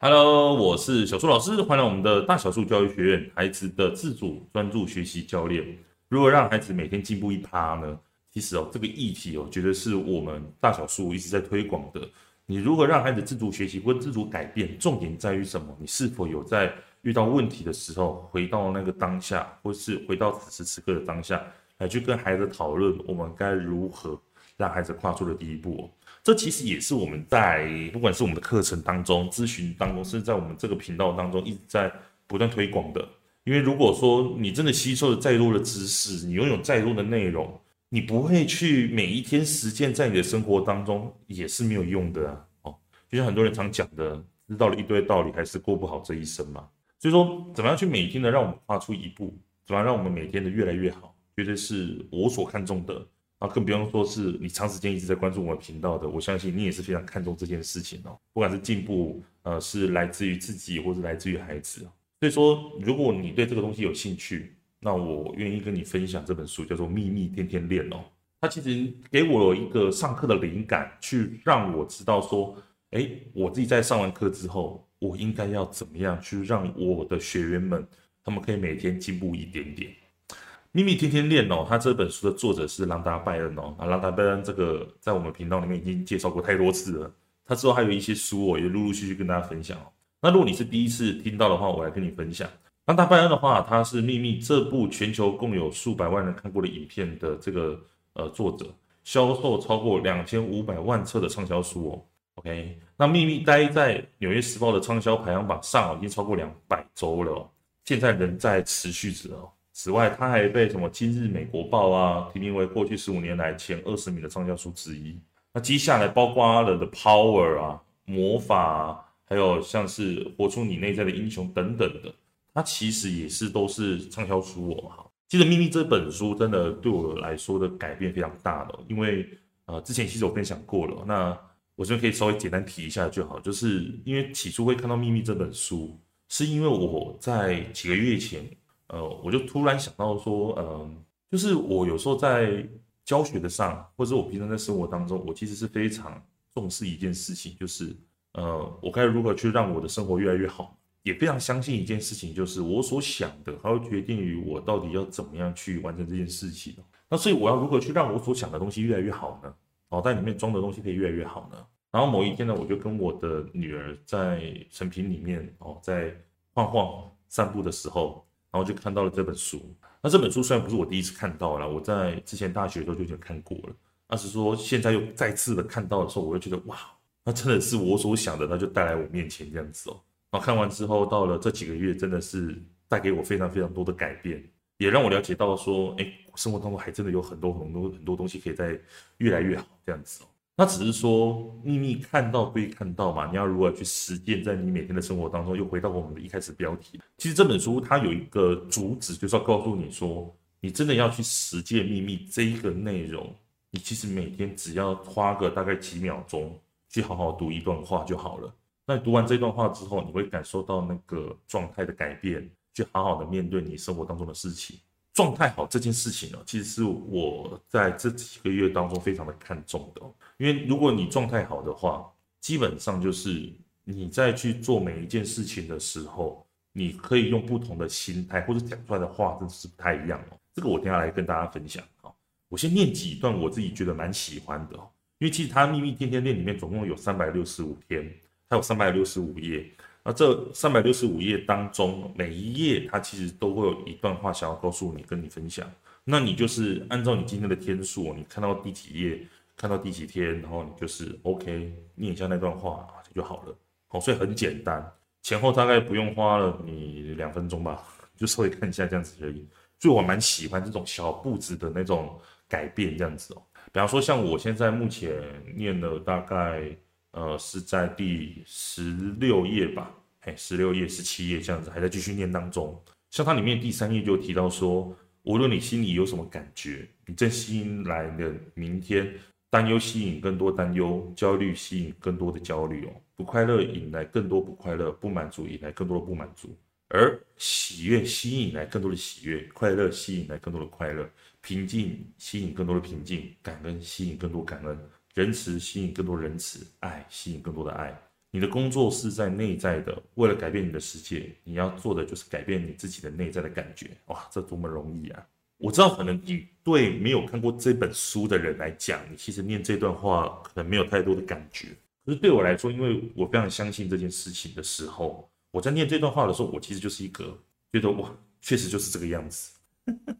Hello，我是小树老师，欢迎来我们的大小树教育学院，孩子的自主专注学习教练。如何让孩子每天进步一趴呢？其实哦，这个议题哦，绝对是我们大小树一直在推广的。你如何让孩子自主学习或自主改变？重点在于什么？你是否有在遇到问题的时候，回到那个当下，或是回到此时此刻的当下，来去跟孩子讨论，我们该如何让孩子跨出了第一步。这其实也是我们在不管是我们的课程当中、咨询当中，甚至在我们这个频道当中一直在不断推广的。因为如果说你真的吸收了再多的知识，你拥有再多的内容，你不会去每一天实践在你的生活当中，也是没有用的啊。哦，就像很多人常讲的，知道了一堆道理，还是过不好这一生嘛。所以说，怎么样去每天的让我们跨出一步，怎么样让我们每天的越来越好，绝对是我所看重的。啊，更不用说是你长时间一直在关注我们频道的，我相信你也是非常看重这件事情哦。不管是进步，呃，是来自于自己，或是来自于孩子。所以说，如果你对这个东西有兴趣，那我愿意跟你分享这本书，叫做《秘密天天练》哦。它其实给我一个上课的灵感，去让我知道说，诶，我自己在上完课之后，我应该要怎么样去让我的学员们，他们可以每天进步一点点。秘密天天练哦，他这本书的作者是朗达拜恩哦。啊，朗达拜恩这个在我们频道里面已经介绍过太多次了。他之后还有一些书，我也陆陆续续跟大家分享哦。那如果你是第一次听到的话，我来跟你分享。朗达拜恩的话，他是《秘密》这部全球共有数百万人看过的影片的这个呃作者，销售超过两千五百万册的畅销书哦。OK，那《秘密》待在《纽约时报》的畅销排行榜上已经超过两百周了哦，现在仍在持续着哦。此外，他还被什么《今日美国报》啊提名为过去十五年来前二十名的畅销书之一。那接下来包括了《The Power》啊、魔法啊，还有像是《活出你内在的英雄》等等的，它其实也是都是畅销书哦。哈，其实《秘密》这本书真的对我来说的改变非常大的，因为呃之前其实我分享过了，那我这边可以稍微简单提一下就好，就是因为起初会看到《秘密》这本书，是因为我在几个月前。呃，我就突然想到说，嗯、就是我有时候在教学的上，或者我平常在生活当中，我其实是非常重视一件事情，就是呃，我该如何去让我的生活越来越好，也非常相信一件事情，就是我所想的，它会决定于我到底要怎么样去完成这件事情。那所以我要如何去让我所想的东西越来越好呢？脑袋里面装的东西可以越来越好呢？然后某一天呢，我就跟我的女儿在成品里面哦，在晃晃散步的时候。然后就看到了这本书。那这本书虽然不是我第一次看到了，我在之前大学的时候就已经看过了。但是说现在又再次的看到的时候，我就觉得哇，那真的是我所想的，那就带来我面前这样子哦。然后看完之后，到了这几个月，真的是带给我非常非常多的改变，也让我了解到说，哎，生活当中还真的有很多很多很多东西可以在越来越好这样子哦。那只是说秘密看到归看到嘛，你要如何去实践在你每天的生活当中？又回到我们的一开始标题，其实这本书它有一个主旨，就是要告诉你说，你真的要去实践秘密这一个内容，你其实每天只要花个大概几秒钟去好好读一段话就好了。那你读完这段话之后，你会感受到那个状态的改变，去好好的面对你生活当中的事情。状态好这件事情呢，其实是我在这几个月当中非常的看重的。因为如果你状态好的话，基本上就是你在去做每一件事情的时候，你可以用不同的心态或者讲出来的话，真的是不太一样哦。这个我等下来跟大家分享。啊，我先念几段我自己觉得蛮喜欢的。因为其实它秘密天天练里面总共有三百六十五天，它有三百六十五页。那这三百六十五页当中，每一页它其实都会有一段话想要告诉你，跟你分享。那你就是按照你今天的天数，你看到第几页。看到第几天，然后你就是 OK，念一下那段话就好了。好，所以很简单，前后大概不用花了你两分钟吧，就稍微看一下这样子而已。所以我蛮喜欢这种小步子的那种改变这样子哦。比方说像我现在目前念了大概呃是在第十六页吧，哎，十六页、十七页这样子，还在继续念当中。像它里面第三页就提到说，无论你心里有什么感觉，你正吸引来的明天。担忧吸引更多担忧，焦虑吸引更多的焦虑哦。不快乐引来更多不快乐，不满足引来更多的不满足，而喜悦吸引来更多的喜悦，快乐吸引来更多的快乐，平静吸引更多的平静，感恩吸引更多感恩，仁慈吸引更多仁慈，爱吸引更多的爱，你的工作是在内在的，为了改变你的世界，你要做的就是改变你自己的内在的感觉。哇，这多么容易啊！我知道，可能你对没有看过这本书的人来讲，你其实念这段话可能没有太多的感觉。可是对我来说，因为我非常相信这件事情的时候，我在念这段话的时候，我其实就是一个觉得哇，确实就是这个样子，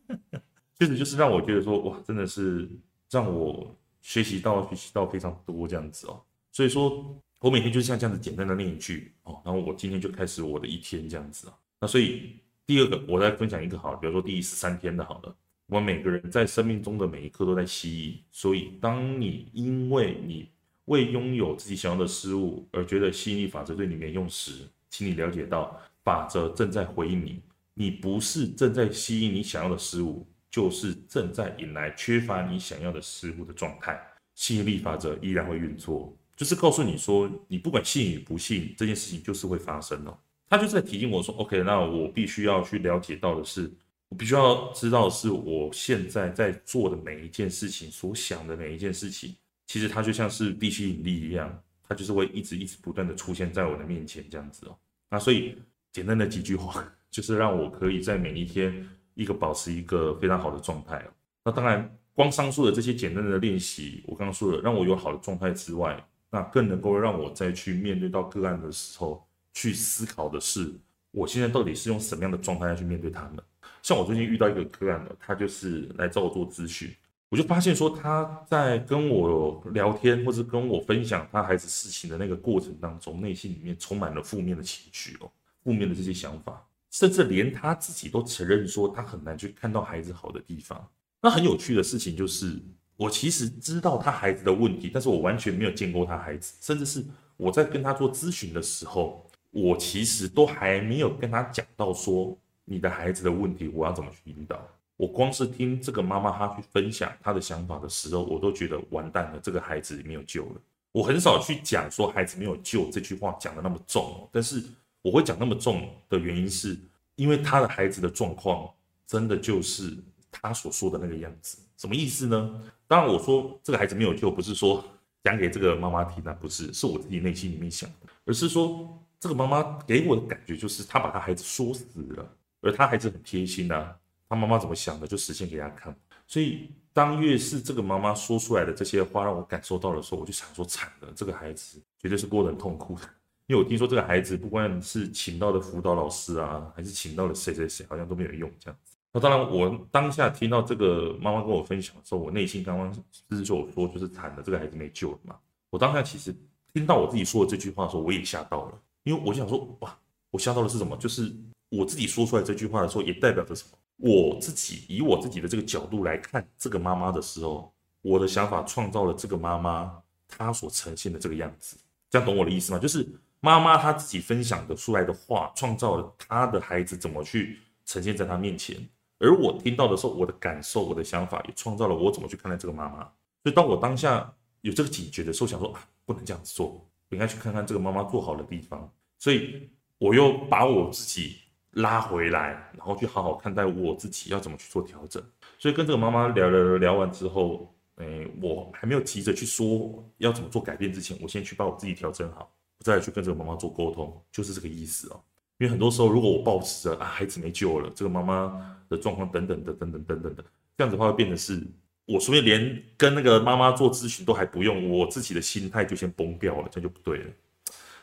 确实就是让我觉得说哇，真的是让我学习到学习到非常多这样子哦。所以说。我每天就是像这样子简单的念一句哦，然后我今天就开始我的一天这样子啊。那所以第二个，我再分享一个好了，比如说第十三天的好了。我们每个人在生命中的每一刻都在吸引，所以当你因为你未拥有自己想要的事物而觉得吸引力法则对你没用时，请你了解到法则正在回应你。你不是正在吸引你想要的事物，就是正在引来缺乏你想要的事物的状态。吸引力法则依然会运作。就是告诉你说，你不管信与不信，这件事情就是会发生哦。他就在提醒我说，OK，那我必须要去了解到的是，我必须要知道的是，我现在在做的每一件事情，所想的每一件事情，其实它就像是地心引力一样，它就是会一直一直不断的出现在我的面前这样子哦。那所以简单的几句话，就是让我可以在每一天一个保持一个非常好的状态哦。那当然，光上述的这些简单的练习，我刚刚说的，让我有好的状态之外，那更能够让我再去面对到个案的时候，去思考的是，我现在到底是用什么样的状态要去面对他们？像我最近遇到一个个案，他就是来找我做咨询，我就发现说他在跟我聊天或者跟我分享他孩子事情的那个过程当中，内心里面充满了负面的情绪哦，负面的这些想法，甚至连他自己都承认说他很难去看到孩子好的地方。那很有趣的事情就是。我其实知道他孩子的问题，但是我完全没有见过他孩子，甚至是我在跟他做咨询的时候，我其实都还没有跟他讲到说你的孩子的问题，我要怎么去引导。我光是听这个妈妈她去分享她的想法的时候，我都觉得完蛋了，这个孩子没有救了。我很少去讲说孩子没有救这句话讲得那么重，但是我会讲那么重的原因是因为他的孩子的状况真的就是他所说的那个样子。什么意思呢？当然，我说这个孩子没有救，不是说讲给这个妈妈听的，不是，是我自己内心里面想的，而是说这个妈妈给我的感觉就是她把她孩子说死了，而她孩子很贴心呐，她妈妈怎么想的就实现给她看。所以当越是这个妈妈说出来的这些话让我感受到的时候，我就想说惨了，这个孩子绝对是过得很痛苦的，因为我听说这个孩子不管是请到的辅导老师啊，还是请到了谁谁谁，好像都没有用这样子。那当然，我当下听到这个妈妈跟我分享的时候，我内心刚刚就是就我说就是惨了，这个孩子没救了嘛。我当下其实听到我自己说的这句话的时候，我也吓到了，因为我就想说，哇，我吓到的是什么？就是我自己说出来这句话的时候，也代表着什么？我自己以我自己的这个角度来看这个妈妈的时候，我的想法创造了这个妈妈她所呈现的这个样子。这样懂我的意思吗？就是妈妈她自己分享的出来的话，创造了她的孩子怎么去呈现在她面前。而我听到的时候，我的感受、我的想法也创造了我怎么去看待这个妈妈。所以，当我当下有这个警觉的时候，想说啊，不能这样子做，我应该去看看这个妈妈做好的地方。所以，我又把我自己拉回来，然后去好好看待我自己要怎么去做调整。所以，跟这个妈妈聊聊聊完之后，诶，我还没有急着去说要怎么做改变之前，我先去把我自己调整好，我再去跟这个妈妈做沟通，就是这个意思哦。因为很多时候，如果我抱持着啊，孩子没救了，这个妈妈的状况等等的等等等等的，这样子的话会变得是，我随便连跟那个妈妈做咨询都还不用，我自己的心态就先崩掉了，这样就不对了。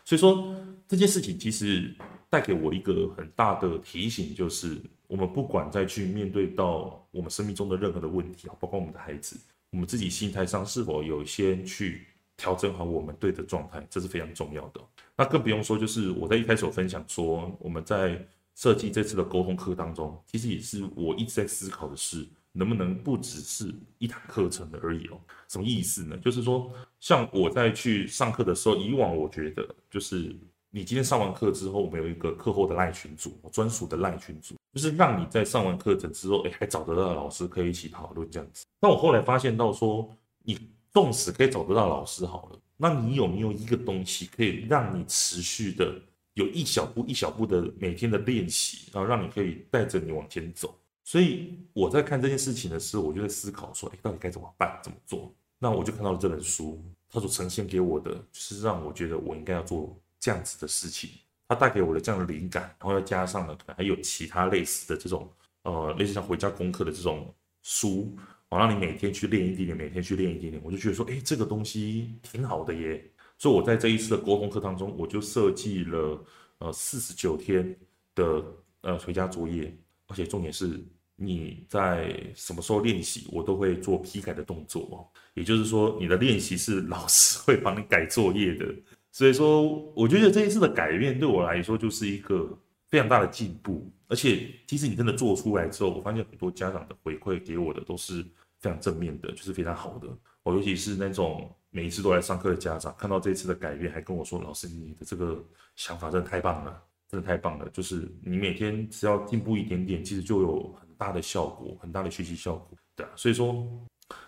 所以说这件事情其实带给我一个很大的提醒，就是我们不管再去面对到我们生命中的任何的问题啊，包括我们的孩子，我们自己心态上是否有先去调整好我们对的状态，这是非常重要的。那更不用说，就是我在一开始分享说，我们在设计这次的沟通课当中，其实也是我一直在思考的是，能不能不只是一堂课程的而已哦。什么意思呢？就是说，像我在去上课的时候，以往我觉得就是你今天上完课之后，我们有一个课后的赖群组，专属的赖群组，就是让你在上完课程之后，哎，还找得到老师可以一起讨论这样子。那我后来发现到说，你纵使可以找得到老师好了。那你有没有一个东西可以让你持续的有一小步一小步的每天的练习，然后让你可以带着你往前走？所以我在看这件事情的时候，我就在思考说，哎，到底该怎么办？怎么做？那我就看到了这本书，他所呈现给我的，是让我觉得我应该要做这样子的事情。他带给我的这样的灵感，然后又加上了可能还有其他类似的这种，呃，类似像回家功课的这种书，我让你每天去练一点点，每天去练一点点，我就觉得说，哎，这个东西挺好的耶。所以我在这一次的沟通课当中，我就设计了呃四十九天的呃回家作业，而且重点是你在什么时候练习，我都会做批改的动作，也就是说你的练习是老师会帮你改作业的。所以说，我觉得这一次的改变对我来说就是一个非常大的进步，而且其实你真的做出来之后，我发现很多家长的回馈给我的都是非常正面的，就是非常好的。我尤其是那种每一次都来上课的家长，看到这一次的改变，还跟我说：“老师，你的这个想法真的太棒了，真的太棒了！就是你每天只要进步一点点，其实就有大的效果，很大的学习效果。”对啊，所以说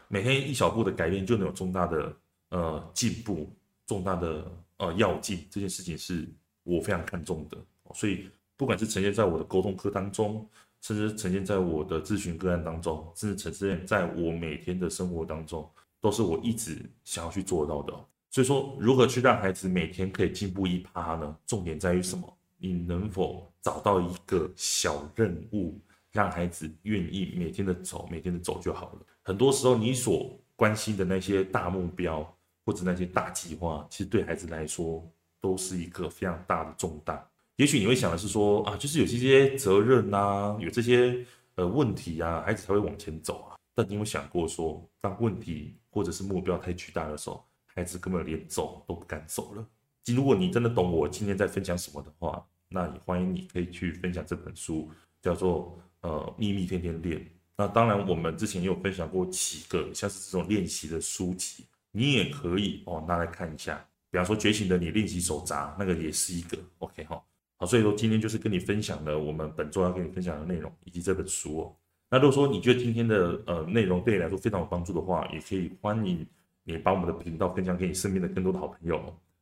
每天一小步的改变就能有重大的呃进步，重大的。呃，要进这件事情是我非常看重的，所以不管是呈现在我的沟通课当中，甚至呈现在我的咨询个案当中，甚至呈现在我每天的生活当中，都是我一直想要去做到的。所以说，如何去让孩子每天可以进步一趴呢？重点在于什么？你能否找到一个小任务，让孩子愿意每天的走，每天的走就好了。很多时候，你所关心的那些大目标。或者那些大计划，其实对孩子来说都是一个非常大的重担。也许你会想的是说啊，就是有这些责任啊，有这些呃问题啊，孩子才会往前走啊。但你有想过说，当问题或者是目标太巨大的时候，孩子根本连走都不敢走了。如果你真的懂我今天在分享什么的话，那也欢迎你可以去分享这本书，叫做呃秘密天天练。那当然，我们之前也有分享过几个像是这种练习的书籍。你也可以哦，拿来看一下，比方说觉醒的你练习手札，那个也是一个 OK 哈。好，所以说今天就是跟你分享了我们本周要跟你分享的内容以及这本书哦。那如果说你觉得今天的呃内容对你来说非常有帮助的话，也可以欢迎你把我们的频道分享给你身边的更多的好朋友。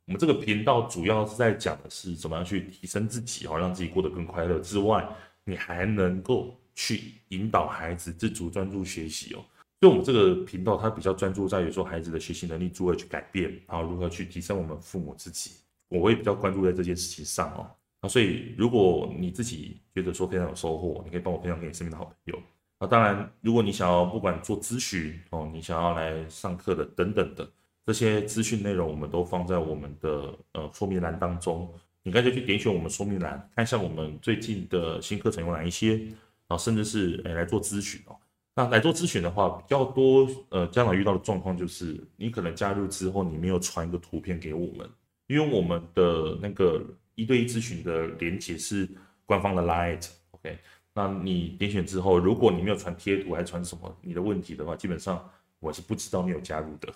我们这个频道主要是在讲的是怎么样去提升自己哦，让自己过得更快乐之外，你还能够去引导孩子自主专注学习哦。所以，我们这个频道它比较专注在于说孩子的学习能力如何去改变，然后如何去提升我们父母自己。我会比较关注在这件事情上哦。那所以，如果你自己觉得说非常有收获，你可以帮我分享给你身边的好朋友。那当然，如果你想要不管做咨询哦，你想要来上课的等等的这些资讯内容，我们都放在我们的呃说明栏当中。你干脆去点选我们说明栏，看一下我们最近的新课程有哪一些，然后甚至是诶来做咨询哦。那来做咨询的话，比较多呃家长遇到的状况就是，你可能加入之后，你没有传一个图片给我们，因为我们的那个一对一咨询的连结是官方的 Line，OK，那你点选之后，如果你没有传贴图还是传什么你的问题的话，基本上我是不知道你有加入的，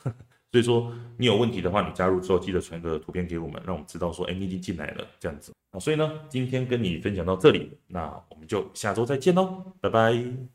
所以说你有问题的话，你加入之后记得传个图片给我们，让我们知道说，哎，你已经进来了这样子。啊所以呢，今天跟你分享到这里，那我们就下周再见喽，拜拜。